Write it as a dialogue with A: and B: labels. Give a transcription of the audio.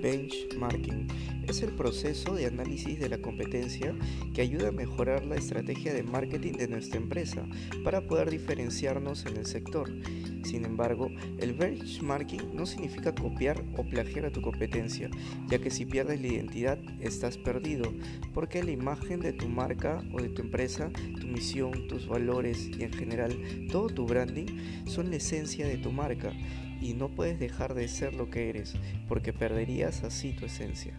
A: benchmarking. Es el proceso de análisis de la competencia que ayuda a mejorar la estrategia de marketing de nuestra empresa para poder diferenciarnos en el sector. Sin embargo, el benchmarking no significa copiar o plagiar a tu competencia, ya que si pierdes la identidad estás perdido, porque la imagen de tu marca o de tu empresa, tu misión, tus valores y en general todo tu branding son la esencia de tu marca y no puedes dejar de ser lo que eres, porque perderías así tu esencia.